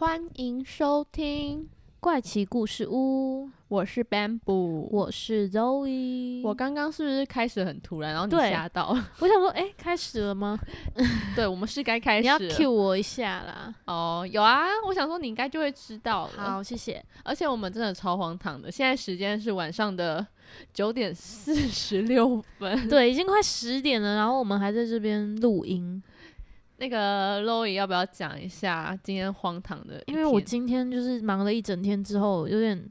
欢迎收听怪奇故事屋，我是 Bamboo，我是 Zoe。我刚刚是不是开始很突然，然后你对吓到？我想说，哎、开始了吗？对，我们是该开你要了 cue 我一下啦。哦，有啊，我想说你应该就会知道了。好，谢谢。而且我们真的超荒唐的，现在时间是晚上的九点四十六分。对，已经快十点了，然后我们还在这边录音，那个 Loy 要不要讲一下今天荒唐的？因为我今天就是忙了一整天之后，有点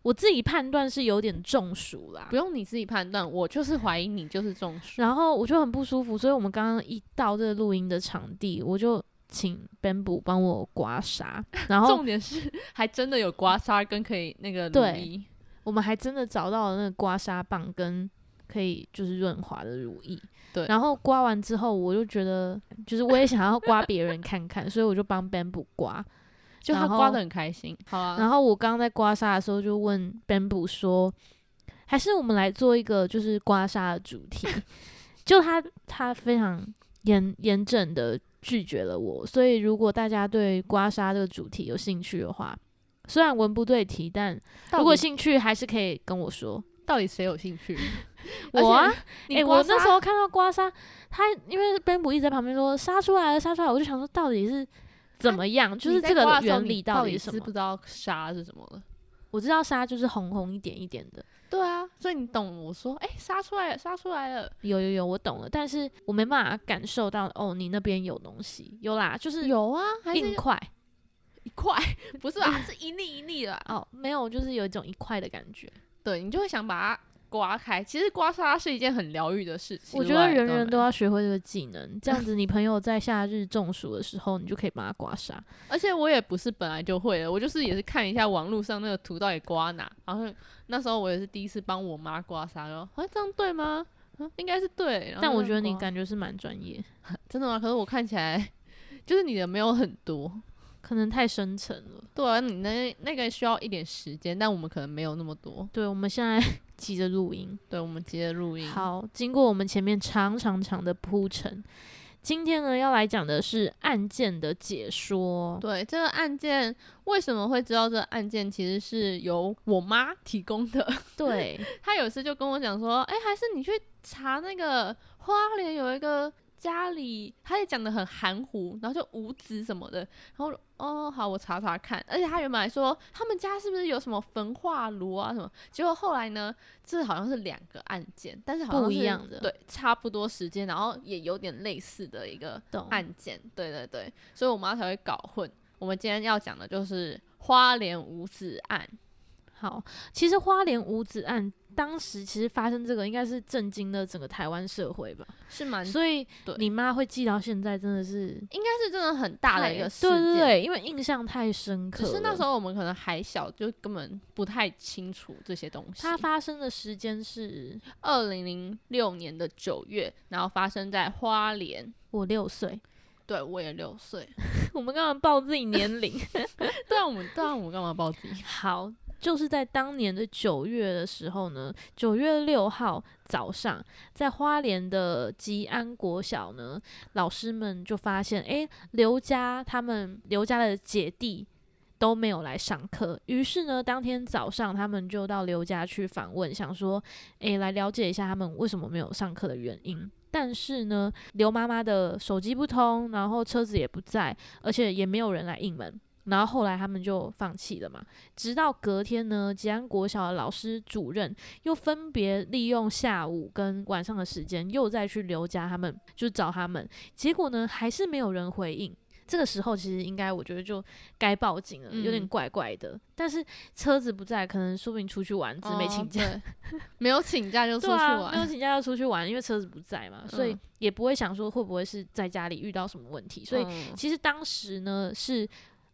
我自己判断是有点中暑啦不。用你自己判断，我就是怀疑你就是中暑。然后我就很不舒服，所以我们刚刚一到这个录音的场地，我就请 Bamboo 帮我刮痧，然后重点是还真的有刮痧跟可以那个对我们还真的找到了那个刮痧棒跟可以就是润滑的乳液。对然后刮完之后，我就觉得就是我也想要刮别人看看，所以我就帮 Bamboo 刮。就他刮的很开心。好啊，然后我刚刚在刮痧的时候就问 Bamboo 说，还是我们来做一个就是刮痧的主题。就他他非常严严整的拒绝了我，所以如果大家对刮痧这个主题有兴趣的话，虽然文不对题，但如果兴趣还是可以跟我说。到底谁有兴趣？我啊？而且，你哎、刮痧我那时候看到刮痧，他因为 Bamboo 一直在旁边说杀出来了，杀出来，我就想说到底是怎么样，就是这个原理到底是什么？知不？知道痧是什么了？我知道痧就是红红一点一点的，对啊，所以你懂我说，哎、杀出来了，杀出来了，有有有，我懂了，但是我没办法感受到哦，你那边有东西，有啦，就是有啊，硬块。一块，不是吧？是一粒一粒的。啊、哦，没有，就是有一种一块的感觉。对你就会想把它刮开。其实刮痧是一件很疗愈的事情，我觉得人人都要，学会这个技能，这样子你朋友在夏日中暑的时候，你就可以帮他刮痧。而且我也不是本来就会的，我就是也是看一下网络上那个图到底刮哪，然后那时候我也是第一次帮我妈刮痧，然后哎、这样对吗？嗯，应该是对。但我觉得你感觉是蛮专业，真的吗？可是我看起来就是你的没有很多。可能太深沉了。对啊，你那那个需要一点时间，但我们可能没有那么多。对，我们现在急着录音。对，我们急着录音。，好，经过我们前面长长长的铺陈，今天呢要来讲的是案件的解说。对这个案件为什么会知道这个案件，其实是由我妈提供的。对，她有一次就跟我讲说，哎、还是你去查那个花莲有一个家里，他也讲的很含糊，然后就无子什么的，然后哦好，我查查看。而且他原本还说他们家是不是有什么焚化炉啊什么，结果后来呢，这好像是两个案件，但是好像是不一样的对，差不多时间，然后也有点类似的一个。案件，对对对，所以我妈才会搞混。我们今天要讲的就是花莲五子案，好，其实花莲五子案当时其实发生这个，应该是震惊了整个台湾社会吧。是蛮所以你妈会记到现在，真的是应该是真的很大的一个事件。对对对，因为印象太深刻了。只是那时候我们可能还小，就根本不太清楚这些东西。它发生的时间是二零零六年的九月，然后发生在花莲。我六岁，对，我也六岁。我们干嘛报自己年龄。对啊，我们对啊，我们干嘛报自己？好，就是在当年的九月的时候呢，九月六号早上，在花莲的吉安国小呢，老师们就发现，诶，刘家他们刘家的姐弟。都没有来上课，于是呢，当天早上他们就到刘家去访问，想说，诶，来了解一下他们为什么没有上课的原因。但是呢，刘妈妈的手机不通，然后车子也不在，而且也没有人来应门。然后后来他们就放弃了嘛。直到隔天呢，吉安国小的老师主任又分别利用下午跟晚上的时间，又再去刘家他们就找他们，结果呢还是没有人回应。这个时候其实应该，我觉得就该报警了，有点嗯怪怪的。但是车子不在，可能说不定出去玩，只是没请假。哦 没有请假就出去玩啊，没有。请假就出去玩，因为车子不在嘛，所以嗯也不会想说会不会是在家里遇到什么问题。所以嗯其实当时呢是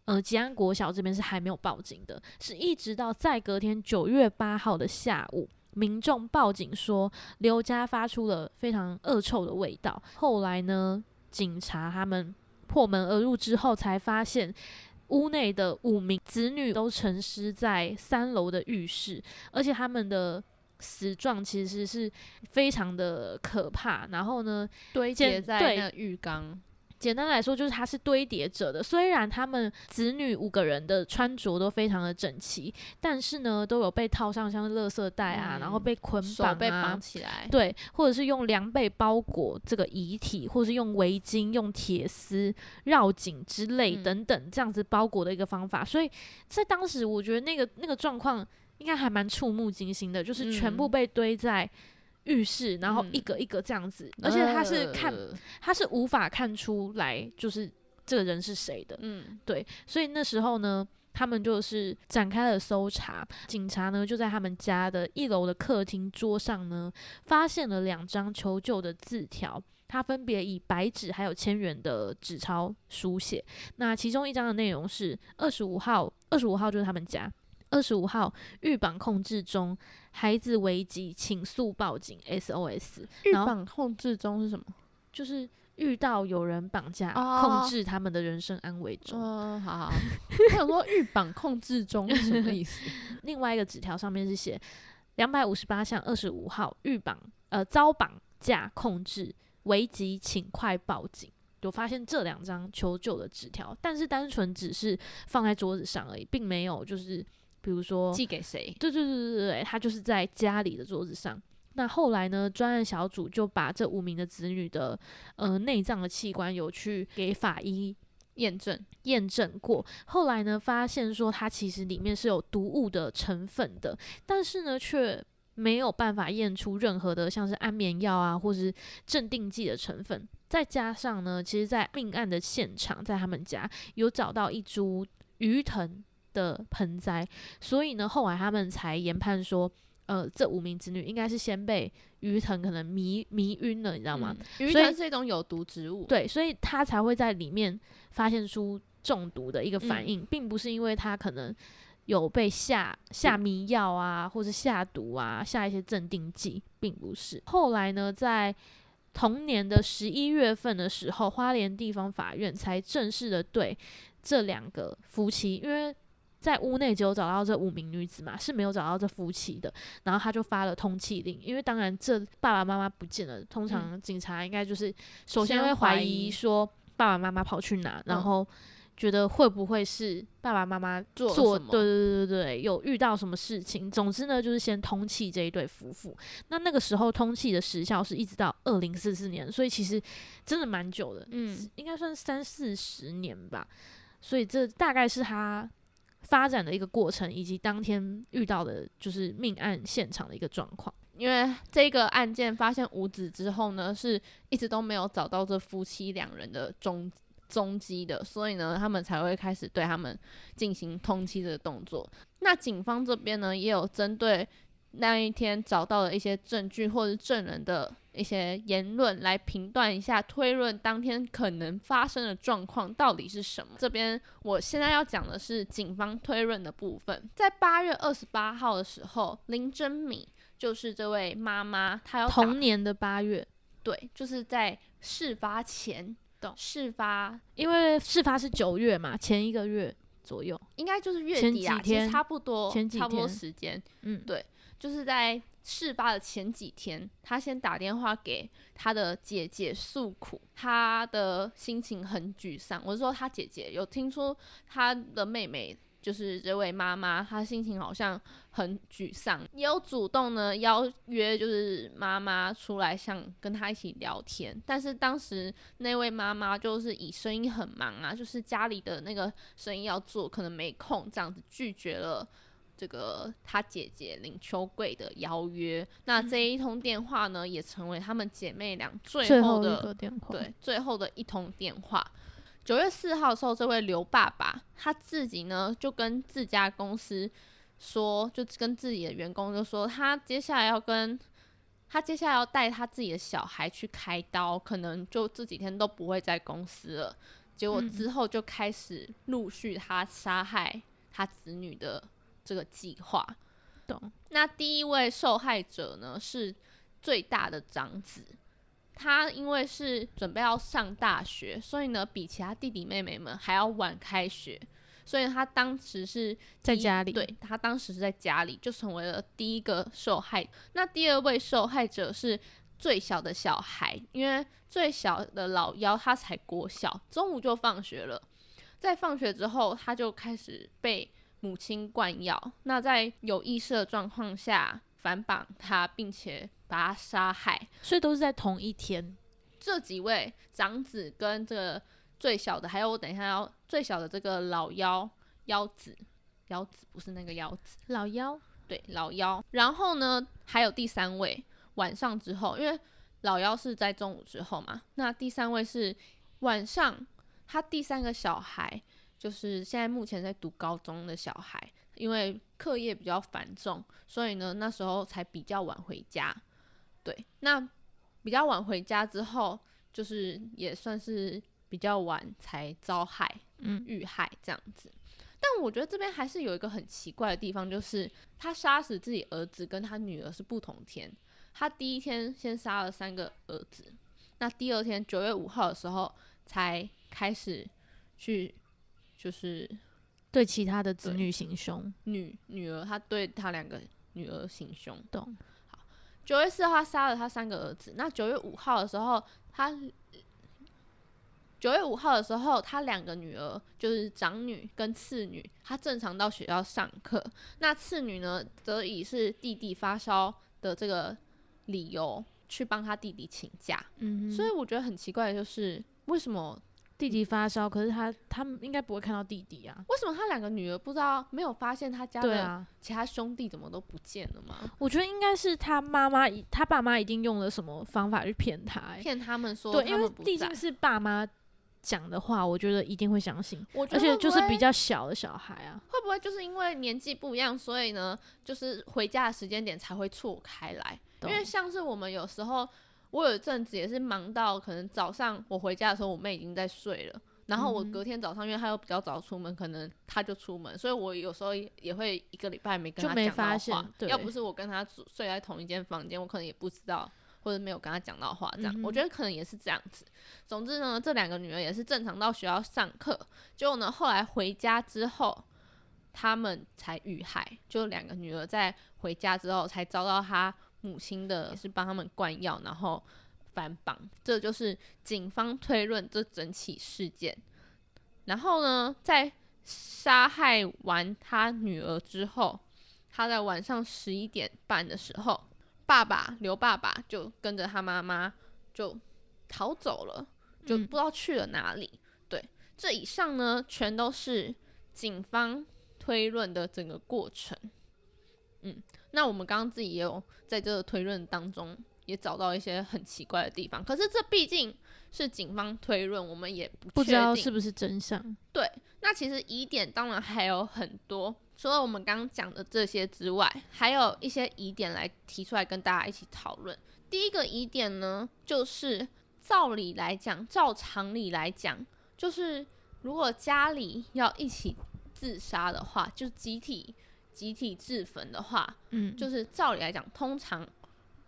呃吉安国小这边是还没有报警的，是一直到在隔天九月八号的下午。民众报警说刘家发出了非常恶臭的味道。后来呢，警察他们破门而入之后，才发现屋内的五名子女都沉尸在三楼的浴室，而且他们的死状其实是非常的可怕。然后呢，堆简叠在那浴缸，简单来说，就是它是堆叠着的。虽然他们子女五个人的穿着都非常的整齐，但是呢，都有被套上像是垃圾袋啊，嗯然后被捆绑啊被绑，起来，对，或者是用凉被包裹这个遗体，或者是用围巾、用铁丝绕颈之类嗯等等这样子包裹的一个方法。所以在当时，我觉得那个那个状况应该还蛮触目惊心的，就是全部嗯被堆在浴室，然后嗯一格一格这样子，而且他是看呃他是无法看出来就是这个人是谁的，嗯对，所以那时候呢，他们就是展开了搜查，警察呢就在他们家的一楼的客厅桌上呢，发现了两张求救的字条。它分别以白纸还有千元的纸钞书写。那其中一张的内容是二十五号，二十五号就是他们家。二十五号预绑控制中，孩子危急，请速报警 SOS。预绑控制中是什么？就是遇到有人绑架、哦控制他们的人身安危中。嗯，好好，我想说预绑控制中是什么意思？另外一个纸条上面是写两百五十八项二十五号预绑呃遭绑架控制危急，请快报警。有发现这两张求救的纸条，但是单纯只是放在桌子上而已，并没有就是比如说寄给谁？对对对对对，他就是在家里的桌子上。那后来呢，专案小组就把这五名的子女的呃内脏的器官有去给法医验证验证过。后来呢，发现说它其实里面是有毒物的成分的，但是呢，却没有办法验出任何的像是安眠药啊，或是镇定剂的成分。再加上呢，其实，在命案的现场，在他们家有找到一株鱼藤的盆栽，所以呢，后来他们才研判说，呃，这五名子女应该是先被鱼藤可能迷迷晕了，你知道吗？嗯鱼藤是一种有毒植物，对，所以他才会在里面发现出中毒的一个反嗯应，并不是因为他可能有被下下迷药啊，或是下毒啊，下一些镇定剂，并不是。后来呢，在同年的十一月份的时候，花莲地方法院才正式的对这两个夫妻，因为在屋内只有找到这五名女子嘛，是没有找到这夫妻的。然后他就发了通缉令，因为当然这爸爸妈妈不见了，通常警察应该就是首先先会怀怀疑疑说爸爸妈妈跑去哪，然嗯后觉得会不会是爸爸妈妈做了什么做对对对对对，有遇到什么事情。总之呢，就是先通缉这一对夫妇。那那个时候通缉的时效是一直到二零四四年，所以其实真的蛮久的，嗯，应该算三四十年吧。所以这大概是他发展的一个过程，以及当天遇到的就是命案现场的一个状况。因为这个案件发现无子之后呢，是一直都没有找到这夫妻两人的踪踪迹的，所以呢，他们才会开始对他们进行通缉的动作。那警方这边呢，也有针对那一天找到的一些证据或者证人的一些言论来评断一下，推论当天可能发生的状况到底是什么。这边我现在要讲的是警方推论的部分。在八月二十八号的时候，林真米就是这位妈妈，她要打同年的八月，对，就是在事发前的事发，因为事发是九月嘛，前一个月左右。应该就是月底啊，其实差不多，前几差不多时间，嗯，对就是在事发的前几天，他先打电话给他的姐姐诉苦，他的心情很沮丧。我是说，他姐姐有听出他的妹妹。就是这位妈妈，她心情好像很沮丧，也有主动呢邀约，就是妈妈出来想跟她一起聊天。但是当时那位妈妈就是以生意很忙啊，就是家里的那个生意要做，可能没空这样子拒绝了这个她姐姐林秋桂的邀约。那这一通电话呢，也成为她们姐妹俩最最后的电话，对，最后的一通电话。九月四号的时候，这位刘爸爸他自己呢就跟自家公司说，就跟自己的员工就说，他接下来要跟他接下来要带他自己的小孩去开刀，可能就这几天都不会在公司了。结果嗯之后就开始陆续他杀害他子女的这个计划。懂。那第一位受害者呢是最大的长子，他因为是准备要上大学，所以呢比其他弟弟妹妹们还要晚开学，所以他当时是在家里对他当时是在家里就成为了第一个受害。那第二位受害者是最小的小孩，因为最小的老幺他才国小，中午就放学了，在放学之后他就开始被母亲灌药，那在有意识的状况下反绑他，并且把他杀害。所以都是在同一天。这几位长子跟这个最小的，还有我等一下要最小的这个老幺幺子，幺子不是那个幺子，老幺，对老幺。然后呢，还有第三位晚上之后，因为老幺是在中午之后嘛，那第三位是晚上，他第三个小孩就是现在目前在读高中的小孩，因为课业比较繁重，所以呢那时候才比较晚回家。对，那比较晚回家之后，就是也算是比较晚才遭害，嗯，遇害这样子。但我觉得这边还是有一个很奇怪的地方，就是他杀死自己儿子跟他女儿是不同天。他第一天先杀了三个儿子，那第二天九月五号的时候才开始去，就是对其他的子女行凶，女女儿，他对他两个女儿行凶。懂？好九月四号他杀了他三个儿子，那九月五号的时候，他九月五号的时候，他两个女儿就是长女跟次女，她正常到学校上课。那次女呢，则以是弟弟发烧的这个理由去帮他弟弟请假。嗯哼，所以我觉得很奇怪的就是，为什么弟弟发烧，可是他他们应该不会看到弟弟啊。为什么他两个女儿不知道没有发现他家的啊，其他兄弟怎么都不见了吗？我觉得应该是他妈妈一，他爸妈一定用了什么方法去骗他、欸。骗他们说对，他因为们不在毕竟是爸妈讲的话，我觉得一定会相信，而且我觉得会不会就是比较小的小孩啊。会不会就是因为年纪不一样，所以呢，就是回家的时间点才会错开来？因懂为像是我们有时候，我有一阵子也是忙到可能早上我回家的时候，我妹已经在睡了。然后我隔天早上，因为她又比较早出门，可能她就出门，所以我有时候也也会一个礼拜没跟她讲到发现话。对要不是我跟她睡在同一间房间，我可能也不知道，或者没有跟她讲到话。这样，嗯我觉得可能也是这样子。总之呢，这两个女儿也是正常到学校上课，结果呢，后来回家之后，他们才遇害。就两个女儿在回家之后，才遭到她母亲的也是帮他们灌药，然后反绑。这就是警方推论这整起事件。然后呢，在杀害完他女儿之后，他在晚上十一点半的时候，爸爸刘爸爸就跟着他妈妈就逃走了，就嗯不知道去了哪里。对，这以上呢，全都是警方推论的整个过程。嗯，那我们刚刚自己也有在这个推论当中也找到一些很奇怪的地方，可是这毕竟是警方推论，我们也不确定道是不是真相。对，那其实疑点当然还有很多，除了我们刚刚讲的这些之外，还有一些疑点来提出来跟大家一起讨论。第一个疑点呢，就是照理来讲，照常理来讲，就是如果家里要一起自杀的话，就集体集体自焚的话，嗯，就是照理来讲，通常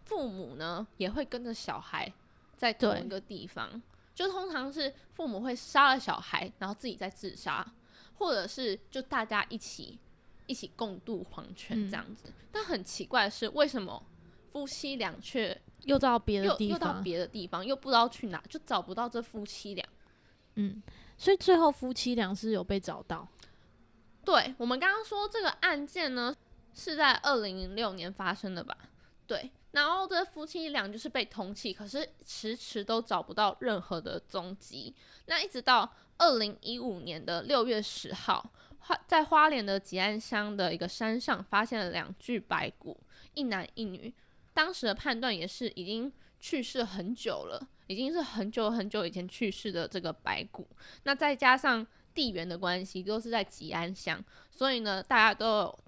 父母呢也会跟着小孩在同一个地方，就通常是父母会杀了小孩，然后自己再自杀，或者是就大家一起一起共度黄泉嗯这样子。但很奇怪的是，为什么夫妻俩却又到别的地方，又到别的地方，又不知道去哪，就找不到这夫妻俩？嗯，所以最后夫妻俩是有被找到。对我们刚刚说这个案件呢，是在二零零六年发生的吧？对，然后这夫妻俩就是被通缉，可是迟迟都找不到任何的踪迹。那一直到二零一五年的六月十号，花在花莲的吉安乡的一个山上发现了两具白骨，一男一女。当时的判断也是已经去世很久了，已经是很久很久以前去世的这个白骨。那再加上地缘的关系，都是在吉安乡，所以呢，大家都有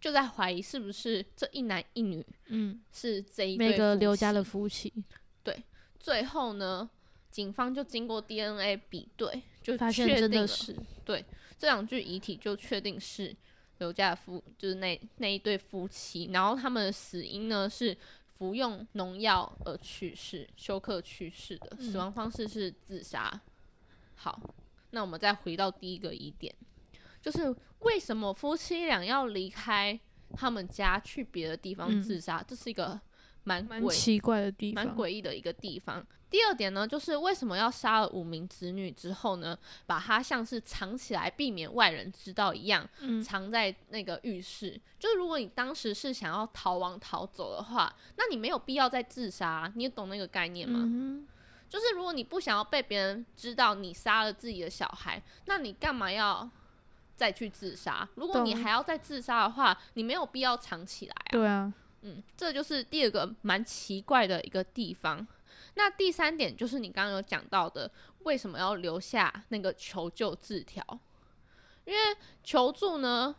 就在怀疑是不是这一男一女嗯，是这一对刘家妻的夫妻，对最后呢，警方就经过 DNA 比对，就发现真确定了的是，这两具遗体就确定是刘家的夫，就是那那一对夫妻，然后他们的死因呢是服用农药而去世，休克去世的，死嗯亡方式是自杀。好，那我们再回到第一个疑点，就是为什么夫妻俩要离开他们家去别的地方嗯自杀？这是一个蛮蛮奇怪的地方蛮。诡异的一个地方。第二点呢，就是为什么要杀了五名子女之后呢，把它像是藏起来，避免外人知道一样，嗯藏在那个浴室。就是如果你当时是想要逃亡逃走的话，那你没有必要再自杀，你懂那个概念吗？嗯就是如果你不想要被别人知道你杀了自己的小孩，那你干嘛要再去自杀？如果你还要再自杀的话，你没有必要藏起来啊。对啊，嗯，这就是第二个蛮奇怪的一个地方。那第三点就是你刚刚有讲到的，为什么要留下那个求救字条？因为求助呢，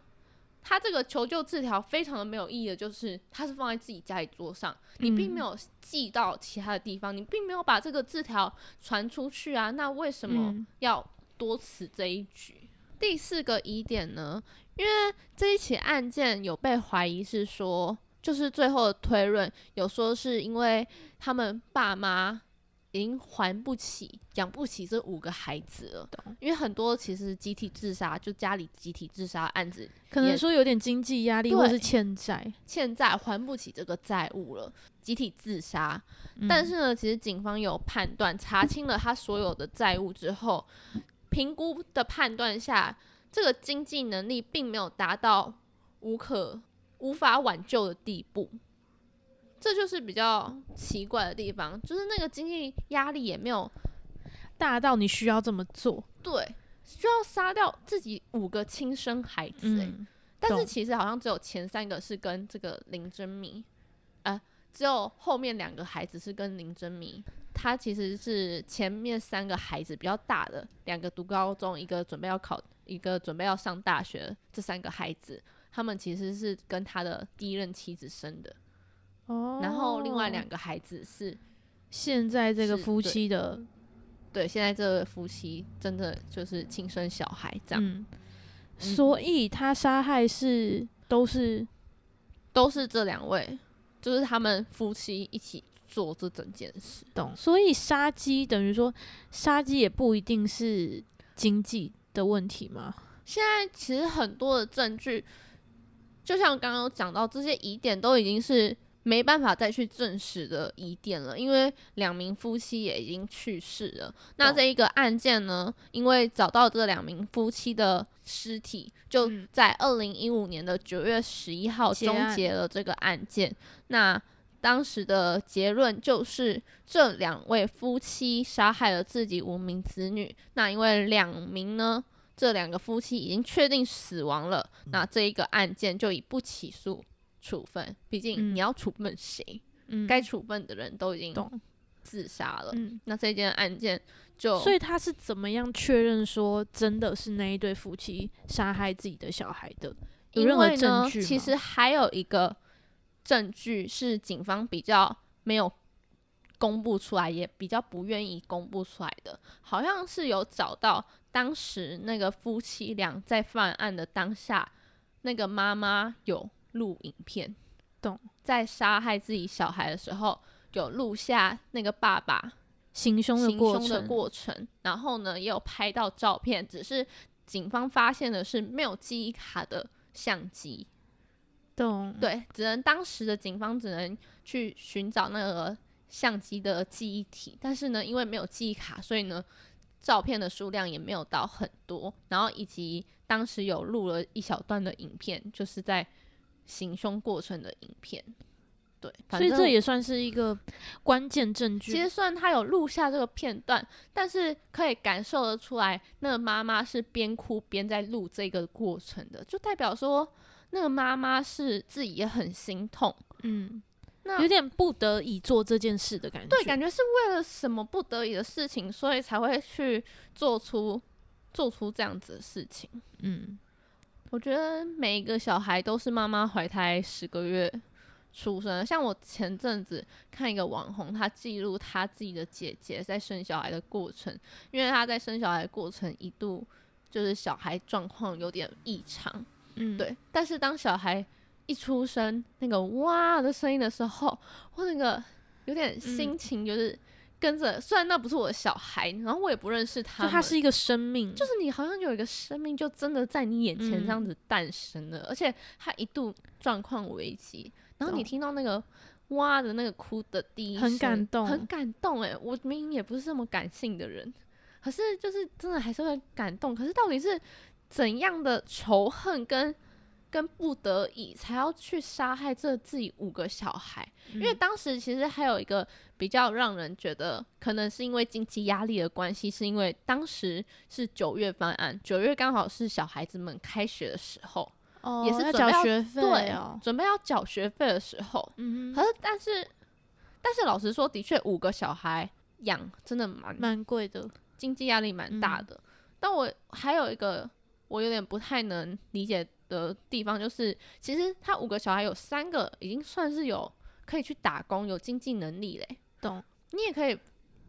它这个求救字条非常的没有意义的，就是他是放在自己家里桌上，你并没嗯有寄到其他的地方，你并没有把这个字条传出去啊，那为什么嗯要多此这一举？第四个疑点呢，因为这一起案件有被怀疑是说，就是最后的推论有说是因为他们爸妈已经还不起、养不起这五个孩子了。因为很多其实集体自杀，就家里集体自杀案子，可能说有点经济压力对或是欠债，欠债还不起这个债务了，集体自杀。嗯但是呢，其实警方有判断，查清了他所有的债务之后，评估的判断下，这个经济能力并没有达到无可无法挽救的地步。这就是比较奇怪的地方，就是那个经济压力也没有大到你需要这么做。对，需要杀掉自己五个亲生孩子、欸，嗯，但是其实好像只有前三个是跟这个林真米，呃，只有后面两个孩子是跟林真米。他其实是前面三个孩子比较大的，两个读高中，一个准备要考，一个准备要上大学。这三个孩子，他们其实是跟他的第一任妻子生的，哦，然后另外两个孩子是现在这个夫妻的，对现在这个夫妻真的就是亲生小孩这样，嗯，所以他杀害是都是都是这两位，就是他们夫妻一起做这整件事。懂，所以杀鸡等于说杀鸡也不一定是经济的问题吗？现在其实很多的证据，就像刚刚讲到，这些疑点都已经是没办法再去证实的疑点了，因为两名夫妻也已经去世了。那这一个案件呢，因为找到这两名夫妻的尸体，就嗯在二零一五年的九月十一号终结了这个案件。那当时的结论就是，这两位夫妻杀害了自己无名子女。那因为两名呢，这两个夫妻已经确定死亡了，那这一个案件就以不起诉处分。毕竟嗯你要处分谁，嗯，该处分的人都已经，自杀了。嗯。那这件案件就所以他是怎么样确认说真的是那一对夫妻杀害自己的小孩的？有因任何为呢，证据吗其实还有一个证据是警方比较没有公布出来，也比较不愿意公布出来的，好像是有找到当时那个夫妻俩在犯案的当下，那个妈妈有录影片，懂，在杀害自己小孩的时候有录下那个爸爸行凶的过程，然后呢也有拍到照片，只是警方发现的是没有记忆卡的相机，懂，对，只能当时的警方只能去寻找那个相机的记忆体，但是呢，因为没有记忆卡，所以呢，照片的数量也没有到很多，然后以及当时有录了一小段的影片，就是在行凶过程的影片。对，所以这也算是一个关键证据。其实虽然他有录下这个片段，但是可以感受得出来，那个妈妈是边哭边在录这个过程的，就代表说那个妈妈是自己也很心痛。嗯，那有点不得已做这件事的感觉。对，感觉是为了什么不得已的事情，所以才会去做出做出这样子的事情。嗯，我觉得每一个小孩都是妈妈怀胎十个月出生。像我前阵子看一个网红，他记录他自己的姐姐在生小孩的过程，因为他在生小孩的过程一度就是小孩状况有点异常，嗯，对。但是当小孩一出生那个哇的声音的时候，我那个有点心情就是跟着，虽然那不是我的小孩，然后我也不认识他们，就他是一个生命，就是你好像有一个生命，就真的在你眼前这样子诞生了，而且他一度状况危机，然后你听到那个哇的那个哭的第一声，很感动很感动哎！我明明也不是这么感性的人，可是就是真的还是会感动。可是到底是怎样的仇恨跟跟不得已才要去杀害这自己五个小孩？因为嗯当时其实还有一个比较让人觉得，可能是因为经济压力的关系，是因为当时是九月犯案，九月刚好是小孩子们开学的时候，哦也是要准备要缴学费对哦，准备要缴学费的时候。嗯哼，可是，但是，但是老实说，的确五个小孩养真的蛮蛮贵的，经济压力蛮大的。但我还有一个我有点不太能理解的地方，就是其实他五个小孩有三个已经算是有可以去打工、有经济能力嘞。懂你也可以，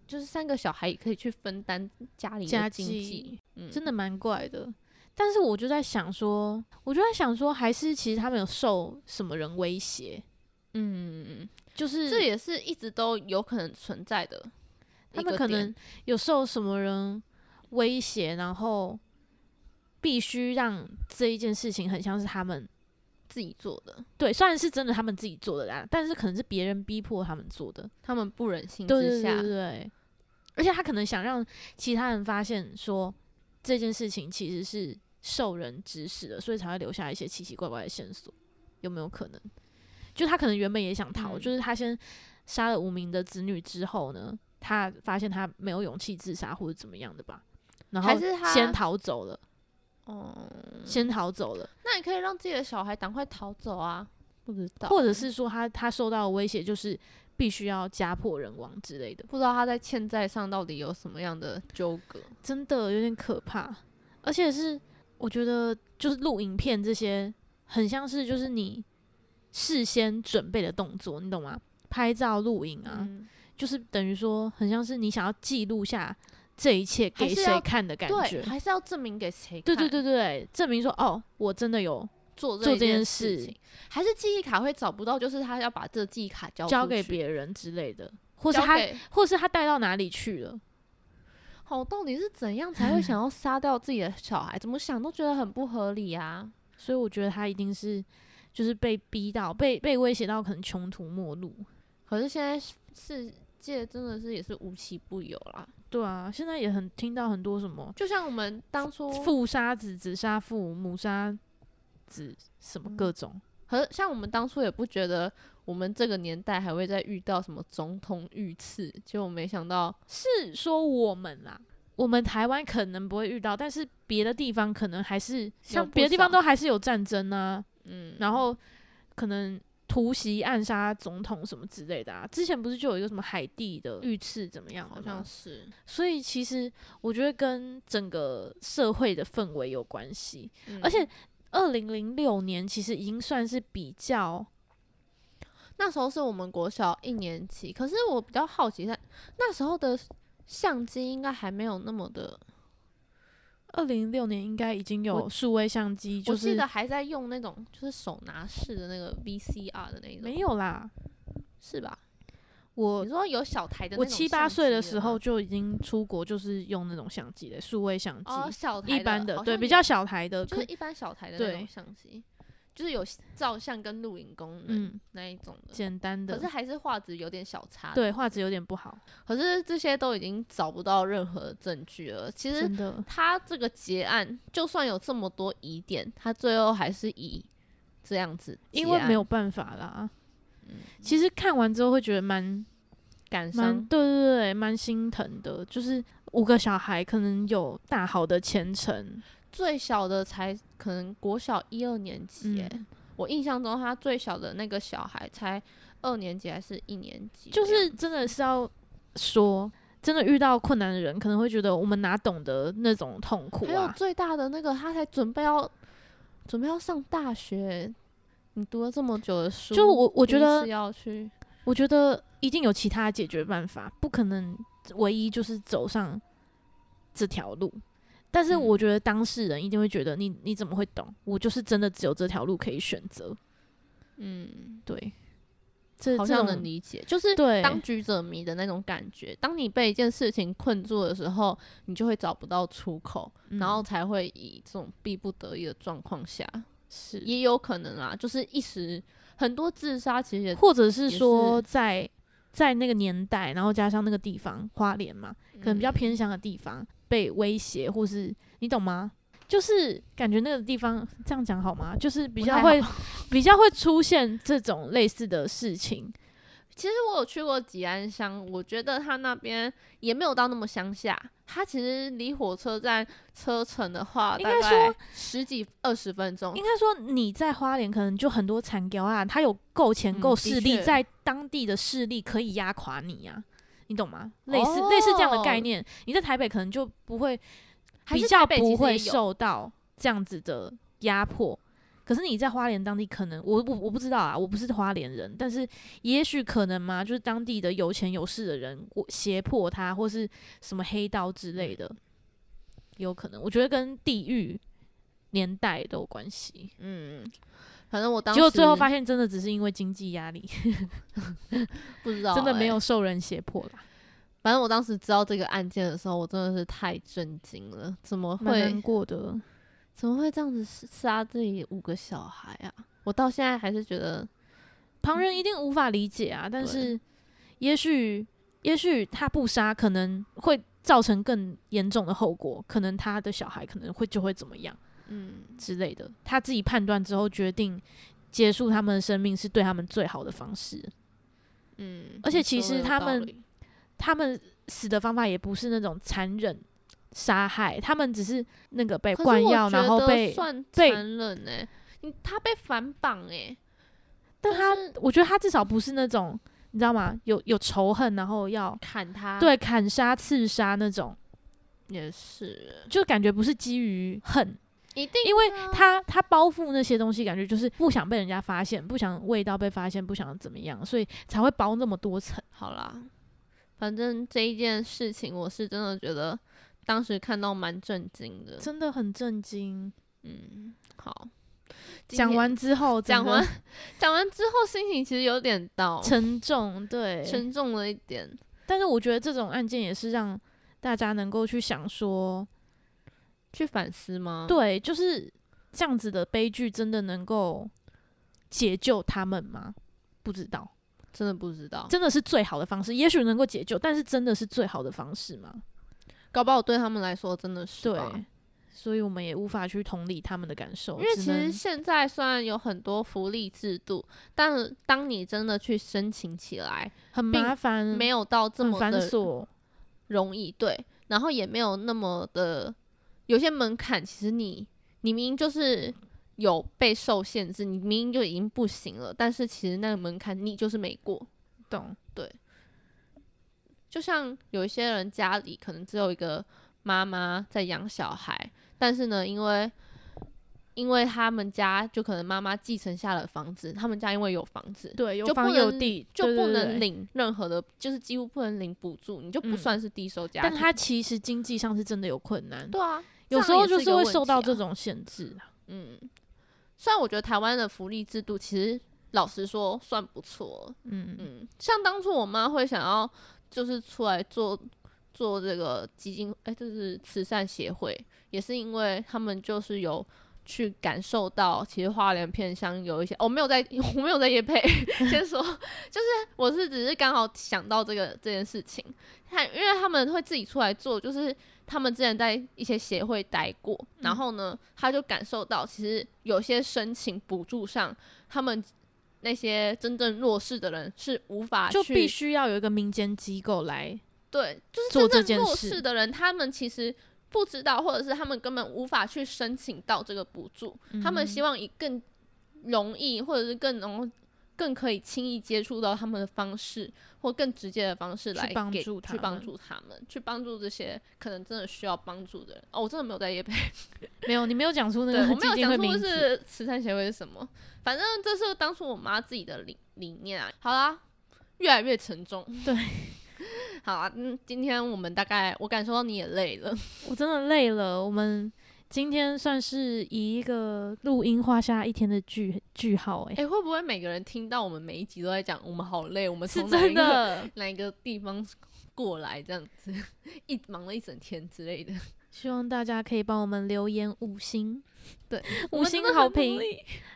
就是三个小孩也可以去分担家里家的经济，嗯，真的蛮怪的。但是我就在想说，我就在想说，还是其实他们有受什么人威胁，嗯，就是这也是一直都有可能存在的他。们可能有受什么人威胁，然后必须让这一件事情很像是他们自己做的，对，虽然是真的他们自己做的啦，但是可能是别人逼迫他们做的，他们不忍心对对之下，对对。对，而且他可能想让其他人发现说这件事情其实是受人指使的，所以才会留下一些奇奇怪怪的线索，有没有可能？就他可能原本也想逃，嗯。就是他先杀了无名的子女之后呢，他发现他没有勇气自杀或者怎么样的吧，然后还是他先逃走了，哦，先逃走了，那你可以让自己的小孩赶快逃走啊！不知道，或者是说他他受到的威胁就是必须要家破人亡之类的，不知道他在欠债上到底有什么样的纠葛。真的有点可怕，而且是我觉得就是录影片这些，很像是就是你事先准备的动作，你懂吗？拍照、录影啊，嗯，就是等于说很像是你想要记录下这一切给谁看的感对，觉。还是要证明给谁看？对对对对对，证明说哦，我真的有做做这件件事情，还是记忆卡会找不到，就是他要把这记忆卡交交给别人之类的，或是他，或是他带到哪里去了。好，到底是怎样才会想要杀掉自己的小孩？怎么想都觉得很不合理啊！所以我觉得他一定是就是被逼到，被被威胁到，可能穷途末路。可是现在世界真的是也是无奇不有啦，对啊，现在也很听到很多什么就像我们当初父杀子，子杀父，母杀子，什么嗯各种。和像我们当初也不觉得我们这个年代还会再遇到什么总统遇刺，结果没想到，是说我们啦，我们台湾可能不会遇到，但是别的地方可能还是像别的地方都还是有战争啊，嗯，然后可能突袭暗杀总统什么之类的啊。之前不是就有一个什么海地的遇刺怎么样好像是，所以其实我觉得跟整个社会的氛围有关系，嗯而且二零零六年其实已经算是比较那时候是我们国小一年级，可是我比较好奇，在那时候的相机应该还没有那么的，二零零六年应该已经有数位相机，就我记得还在用那种就是手拿式的那个 VCR 的那种，没有啦。是吧？我你说有小台的那我七八岁的时候就已经出国，就是用那种相机的数位相机，哦，小台一般的对比较小台的，就是一般小台的那对种相机，就是有照相跟录影功能嗯那一种的，简单的可是，还是画质有点小差。对，画质有点不好，可是这些都已经找不到任何证据了。其实真的。他这个结案，就算有这么多疑点，他最后还是以这样子结案，因为没有办法啦。嗯其实看完之后会觉得蛮蛮感伤。对对对，蛮心疼的。就是五个小孩可能有大好的前程，最小的才可能国小一二年级耶，嗯我印象中他最小的那个小孩才二年级还是一年级就，是真的是要说，真的遇到困难的人可能会觉得我们哪懂得那种痛苦还有啊？最大的那个，他才准备要准备要上大学，你读了这么久的书，就我我觉得次要去，我觉得一定有其他解决办法，不可能唯一就是走上这条路。但是嗯我觉得当事人一定会觉得你你怎么会懂？我就是真的只有这条路可以选择。嗯，对，这好像这种能理解，就是对当局者迷的那种感觉。当你被一件事情困住的时候，你就会找不到出口，然后嗯才会以这种逼不得已的状况下，是，也有可能啊，就是一时很多自杀其实或者是说在在那个年代，然后加上那个地方花莲嘛，可能比较嗯偏乡的地方被威胁，或是你懂吗？就是感觉那个地方这样讲好吗？就是比较会 比较会出现这种类似的事情。其实我有去过吉安乡，我觉得它那边也没有到那么乡下，它其实离火车站车程的话，应大概该说十几二十分钟应。该说你在花莲可能就很多残雕啊，他有够钱够势力，确在当地的势力可以压垮你啊，你懂吗？类似、类似这样的概哦念，你在台北可能就不会比较不会受到这样子的压迫。可是你在花莲当地，可能我我我不知道啊，我不是花莲人，但是也许可能嘛，就是当地的有钱有势的人我胁迫他，或是什么黑道之类的，有可能。我觉得跟地域、年代都有关系。嗯，反正我当时结果最后发现，真的只是因为经济压力，不知道、真的没有欸。受人胁迫啦，反正我当时知道这个案件的时候，我真的是太震惊了，怎么会过的。怎么会这样子杀自己五个小孩啊？我到现在还是觉得，旁人一定无法理解啊，但是也许也许他不杀，可能会造成更严重的后果，可能他的小孩可能会就会怎么样嗯，之类的。他自己判断之后决定结束他们的生命，是对他们最好的方式。嗯，而且其实他们他们死的方法也不是那种残忍杀害，他们只是那个被灌药，然后被算被残忍他被反绑哎、但他是我觉得他至少不是那种你知道吗？有有仇恨，然后要砍他，，对砍杀、刺杀那种，也是就感觉不是基于恨，一定因为啊他他包覆那些东西，感觉就是不想被人家发现，不想味道被发现，不想怎么样，所以才会包那么多层。好啦。反正这一件事情，我是真的觉得当时看到蛮震惊的。真的很震惊。嗯，好，讲完之后，讲完讲完之后，心情其实有点到沉重，对，沉重了一点。但是我觉得这种案件也是让大家能够去想说，去反思吗？，对，就是这样子的悲剧真的能够解救他们吗？不知道，真的不知道，真的是最好的方式，也许能够解救，但是真的是最好的方式吗？搞不好对他们来说真的是对，所以我们也无法去同理他们的感受，因为其实现在虽然有很多福利制度，但当你真的去申请起来，很麻烦，没有到这么繁琐，容易，对，然后也没有那么的有些门槛，其实你你明明就是有被受限制，你明明就已经不行了，但是其实那个门槛你就是没过。懂？就像有一些人家里可能只有一个妈妈在养小孩，但是呢，因为因为他们家就可能妈妈继承下了房子，他们家因为有房子，对，有就不房有能地，就不能领任何的，就是几乎不能领补助，你就不嗯算是低收家庭。但他其实经济上是真的有困难，对啊，有时候就是会受到这种限制啊。嗯，虽然我觉得台湾的福利制度其实老实说算不错，嗯，嗯，像当初我妈会想要就是出来做做这个基金，哎、就是慈善协会，也是因为他们就是有去感受到，其实花莲偏乡有一些，我、没有在，我没有在夜配，先说，就是我是只是刚好想到这个这件事情，他因为他们会自己出来做，就是他们之前在一些协会待过，然后呢，他就感受到其实有些申请补助上，他们那些真正弱势的人是无法去就必须要有一个民间机构来，对，就是真正弱势的人，他们其实不知道，或者是他们根本无法去申请到这个补助。他们希望望以更容易，或者是更容更可以轻易接触到他们的方式，或更直接的方式来给帮助他去帮助他们，去帮助这些可能真的需要帮助的人。哦，我真的没有在夜配，没有，你没有讲出那对个我没有讲出。是慈善协会是什么，反正这是当初我妈自己的理理念啊。好啦，越来越沉重。对，好啊，嗯，今天我们大概我感受到你也累了，我真的累了。我们今天算是以一个录音画下一天的句句号、欸，哎、会不会每个人听到我们每一集都在讲我们好累，我们是真从哪个的。哪一个地方过来这样子，一忙了一整天之类的。希望大家可以帮我们留言五星，对，五星好评，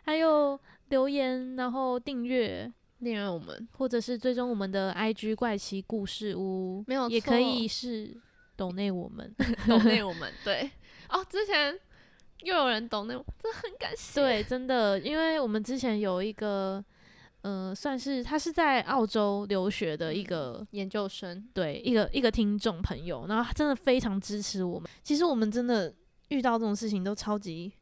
还有留言，然后订阅，订阅我们，或者是追踪我们的 IG 怪奇故事屋，没有也可以是懂内我们。懂内我们对哦，之前又有人抖内我，真的很感谢。对，真的，因为我们之前有一个，呃，算是他是在澳洲留学的一个，研究生，对，一个一个听众朋友，然后他真的非常支持我们。其实我们真的遇到这种事情都超级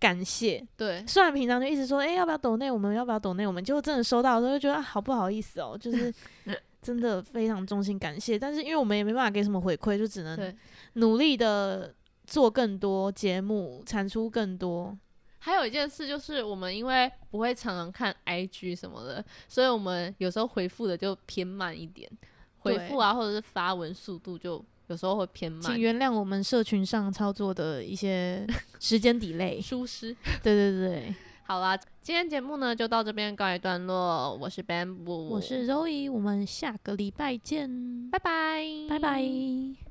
感谢，对，虽然平常就一直说，哎、要不要抖内我们，要不要抖内我们，结果真的收到的时候就觉得、啊、好不好意思哦，就是 真的非常衷心感谢。但是因为我们也没办法给什么回馈，就只能，努力的做更多节目，产出更多。还有一件事就是，我们因为不会常常看 IG 什么的，所以我们有时候回复的就偏慢一点，回复啊或者是发文速度就有时候会偏慢请，原谅我们社群上操作的一些 时间 delay。疏失。对对对，好啦，今天节目呢就到这边告一段落。我是 Bamboo，我是 Zoe，我们下个礼拜见，拜拜，拜拜